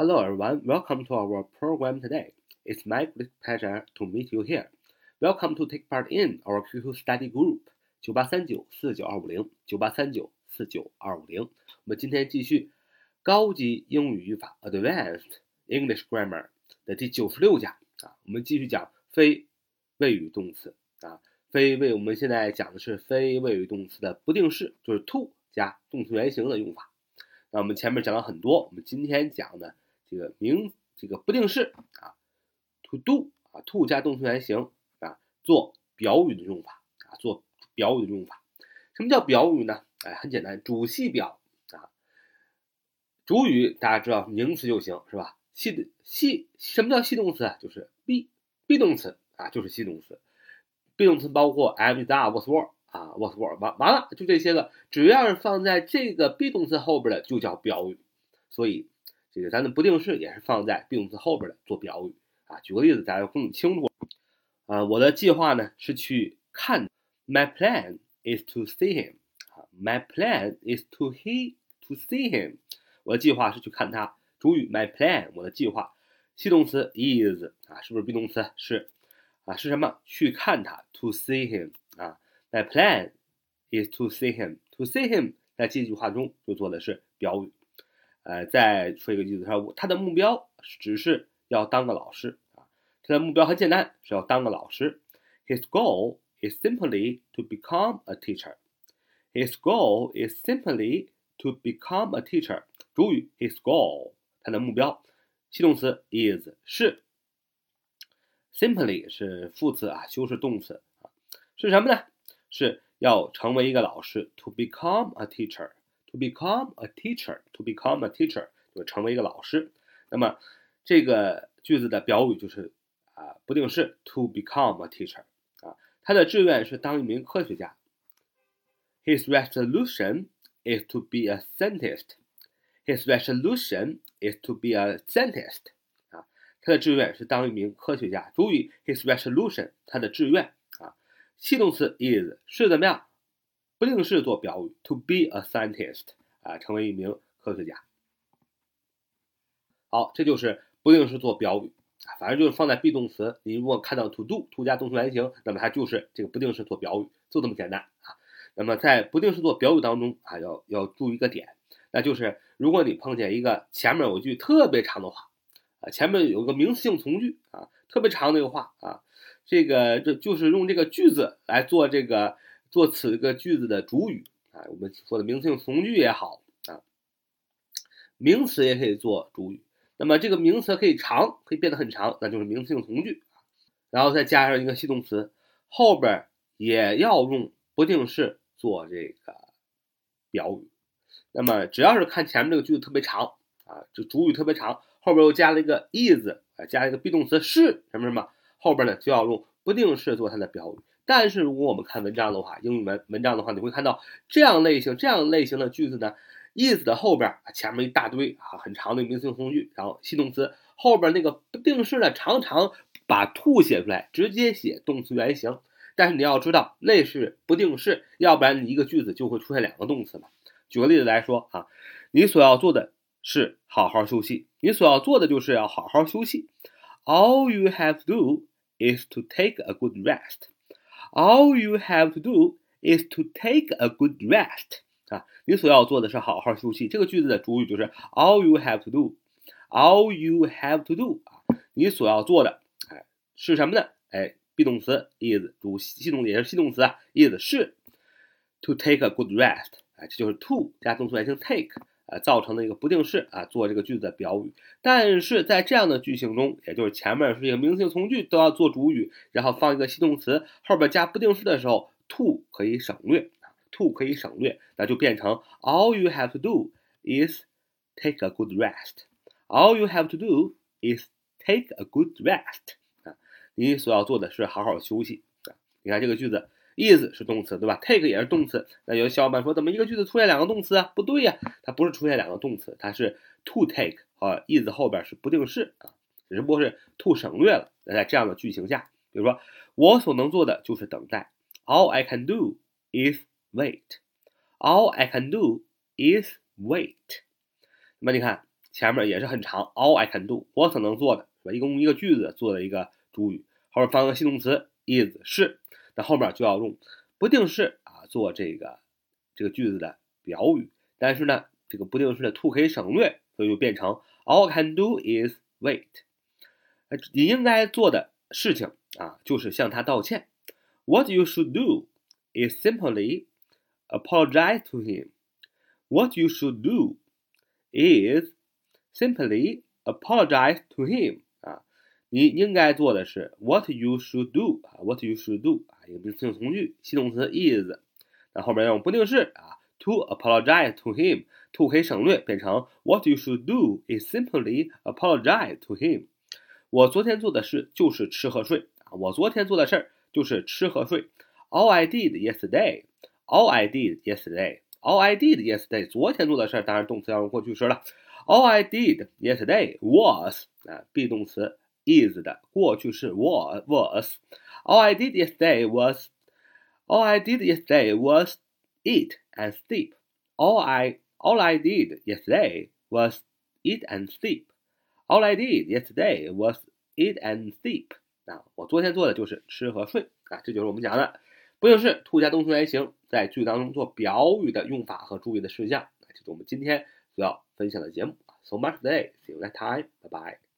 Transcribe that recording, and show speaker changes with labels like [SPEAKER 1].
[SPEAKER 1] Hello everyone, welcome to our program today. It's my great pleasure to meet you here. Welcome to take part in our QQ study group 九八三九四九二五零九八三九四九二五零。我们今天继续高级英语语法 Advanced English Grammar 的第九十六讲啊，我们继续讲非谓语动词啊，非谓我们现在讲的是非谓语动词的不定式，就是 to 加动词原形的用法。那我们前面讲了很多，我们今天讲的这个名这个不定式啊，to do 啊，to 加动词原形啊，做表语的用法啊，做表语的用法。什么叫表语呢？哎，很简单，主系表啊，主语大家知道名词就行是吧？系系什么叫系动词啊？就是 be be 动词啊，就是系动词。be 动词包括 am、is、are、was、were。啊，was were 完完了，就这些个，只要是放在这个 be 动词后边的，就叫表语。所以这个咱的不定式也是放在 be 动词后边的做表语啊。举个例子，大家更清楚。啊，我的计划呢是去看。My plan is to see him。啊，My plan is to he to see him。我的计划是去看他。主语 my plan，我的计划。系动词 is 啊，是不是 be 动词？是啊，是什么？去看他，to see him 啊。My plan is to see him. To see him，在这句话中就做的是表语。呃，再说一个句子，他他的目标只是要当个老师啊。他的目标很简单，是要当个老师。His goal is simply to become a teacher. His goal is simply to become a teacher. 主语 his goal，他的目标。系动词 is 是。Simply 是副词啊，修饰动词啊，是什么呢？是要成为一个老师，to become a teacher teacher，to become a teacher，to become a teacher 就成为一个老师。那么这个句子的表语就是啊不定式，to become a teacher 啊，他的志愿是当一名科学家。His resolution is to be a scientist. His resolution is to be a scientist. 啊，他的志愿是当一名科学家。注意，his resolution，他的志愿。系动词 is 是怎么样？ 不定式做表语，to be a scientist 啊，成为一名科学家。好，这就是不定式做表语啊，反正就是放在 be 动词。你如果看到 to do，to 加动词原形，那么它就是这个不定式做表语，就这么简单啊。那么在不定式做表语当中啊，要要注意一个点，那就是如果你碰见一个前面有句特别长的话啊，前面有个名词性从句啊，特别长的一个话啊。这个这就是用这个句子来做这个做此个句子的主语啊，我们说的名词性从句也好啊，名词也可以做主语。那么这个名词可以长，可以变得很长，那就是名词性从句。然后再加上一个系动词，后边也要用不定式做这个表语。那么只要是看前面这个句子特别长啊，这主语特别长，后边又加了一个 is 啊，加一个 be 动词是什么什么。后边呢就要用不定式做它的表语，但是如果我们看文章的话，英语文文章的话，你会看到这样类型这样类型的句子呢，is 的后边前面一大堆啊很长的名词性从句，然后系动词后边那个不定式呢常常把 to 写出来，直接写动词原形，但是你要知道那是不定式，要不然你一个句子就会出现两个动词嘛。举个例子来说啊，你所要做的是好好休息，你所要做的就是要好好休息，all you have to do。is to take a good rest. All you have to do is to take a good rest. 啊，你所要做的是好好休息。这个句子的主语就是 all you have to do。all you have to do 啊，你所要做的，哎，是什么呢？哎，be 动词 is 主系动也是系动词啊，is 是 to take a good rest。哎，这就是 to 加动词原形 take。呃，造成的一个不定式啊，做这个句子的表语。但是在这样的句型中，也就是前面是一个名词性从句都要做主语，然后放一个系动词，后边加不定式的时候，to 可以省略，to 可以省略，那就变成 All you have to do is take a good rest. All you have to do is take a good rest. 啊，你所要做的是好好休息啊。你看这个句子。Is 是动词，对吧？take 也是动词。那有的小伙伴说，怎么一个句子出现两个动词啊？不对呀，它不是出现两个动词，它是 to take 啊，is 后边是不定式啊，只不过是 to 省略了。那在这样的句型下，比如说，我所能做的就是等待。All I can do is wait. All I can do is wait. 那么你看前面也是很长，all I can do，我所能做的是吧？一共一个句子做的一个主语，后面放个系动词 is 是，那后面就要用不定式啊做这个这个句子的表语。但是呢，这个不定式的 to 可以省略，所以就变成 all can do is wait。你应该做的事情啊，就是向他道歉。What you should do is simply apologize to him. What you should do is simply apologize to him. 啊，你应该做的是 what you should do 啊，what you should do 啊，一个名词性从句，系动词 is，那后面要用不定式啊，to apologize to him。to 可以省略，变成 What you should do is simply apologize to him。我昨天做的事就是吃和睡啊，我昨天做的事儿就是吃和睡。All I did yesterday, all I did yesterday, all I did yesterday。昨天做的事儿，当然动词要用过去时了。All I did yesterday was 啊，be 动词 is 的过去式 was was。All I did yesterday was, all I did yesterday was eat and sleep. All I All I did yesterday was eat and sleep. All I did yesterday was eat and sleep. 啊，我昨天做的就是吃和睡啊，这就是我们讲的不定式 to 加动词原形在句子当中做表语的用法和注意的事项。这是我们今天主要分享的节目。So much today. See you next time. Bye bye.